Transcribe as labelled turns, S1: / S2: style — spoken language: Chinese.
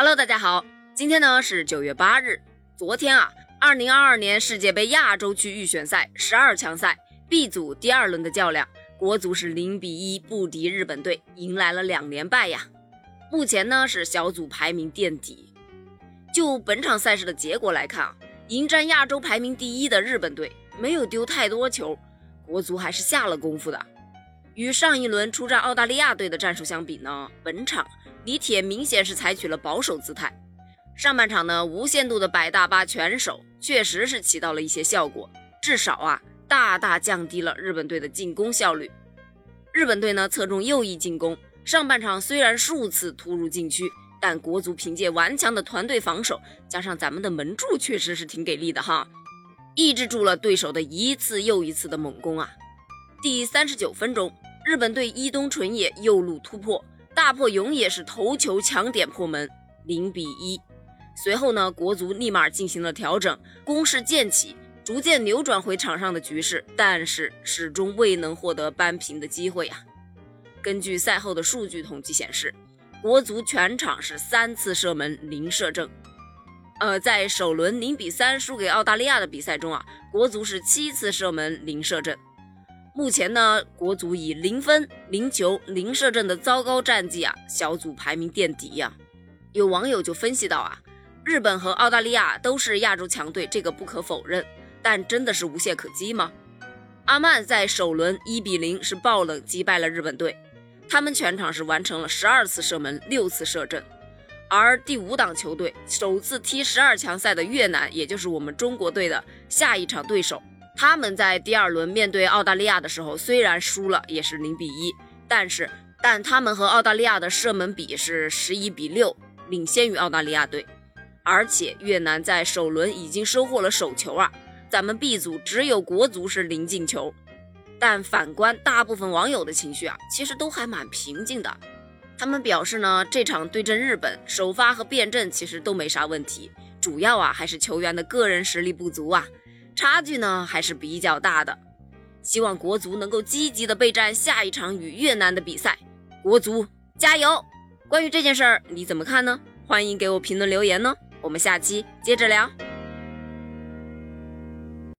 S1: Hello，大家好，今天呢是九月八日。昨天啊，二零二二年世界杯亚洲区预选赛十二强赛 B 组第二轮的较量，国足是零比一不敌日本队，迎来了两连败呀。目前呢是小组排名垫底。就本场赛事的结果来看啊，迎战亚洲排名第一的日本队，没有丢太多球，国足还是下了功夫的。与上一轮出战澳大利亚队的战术相比呢，本场。李铁明显是采取了保守姿态，上半场呢无限度的摆大巴全守，确实是起到了一些效果，至少啊大大降低了日本队的进攻效率。日本队呢侧重右翼进攻，上半场虽然数次突入禁区，但国足凭借顽强的团队防守，加上咱们的门柱确实是挺给力的哈，抑制住了对手的一次又一次的猛攻啊。第三十九分钟，日本队伊东纯也右路突破。大破勇也是头球抢点破门，零比一。随后呢，国足立马进行了调整，攻势渐起，逐渐扭转回场上的局势，但是始终未能获得扳平的机会呀。根据赛后的数据统计显示，国足全场是三次射门零射正。呃，在首轮零比三输给澳大利亚的比赛中啊，国足是七次射门零射正。目前呢，国足以零分、零球、零射正的糟糕战绩啊，小组排名垫底呀。有网友就分析到啊，日本和澳大利亚都是亚洲强队，这个不可否认，但真的是无懈可击吗？阿曼在首轮一比零是爆冷击败了日本队，他们全场是完成了十二次射门、六次射正，而第五档球队首次踢十二强赛的越南，也就是我们中国队的下一场对手。他们在第二轮面对澳大利亚的时候，虽然输了，也是零比一，但是但他们和澳大利亚的射门比是十一比六，领先于澳大利亚队。而且越南在首轮已经收获了首球啊，咱们 B 组只有国足是零进球。但反观大部分网友的情绪啊，其实都还蛮平静的。他们表示呢，这场对阵日本，首发和变阵其实都没啥问题，主要啊还是球员的个人实力不足啊。差距呢还是比较大的，希望国足能够积极的备战下一场与越南的比赛，国足加油！关于这件事儿你怎么看呢？欢迎给我评论留言呢，我们下期接着聊。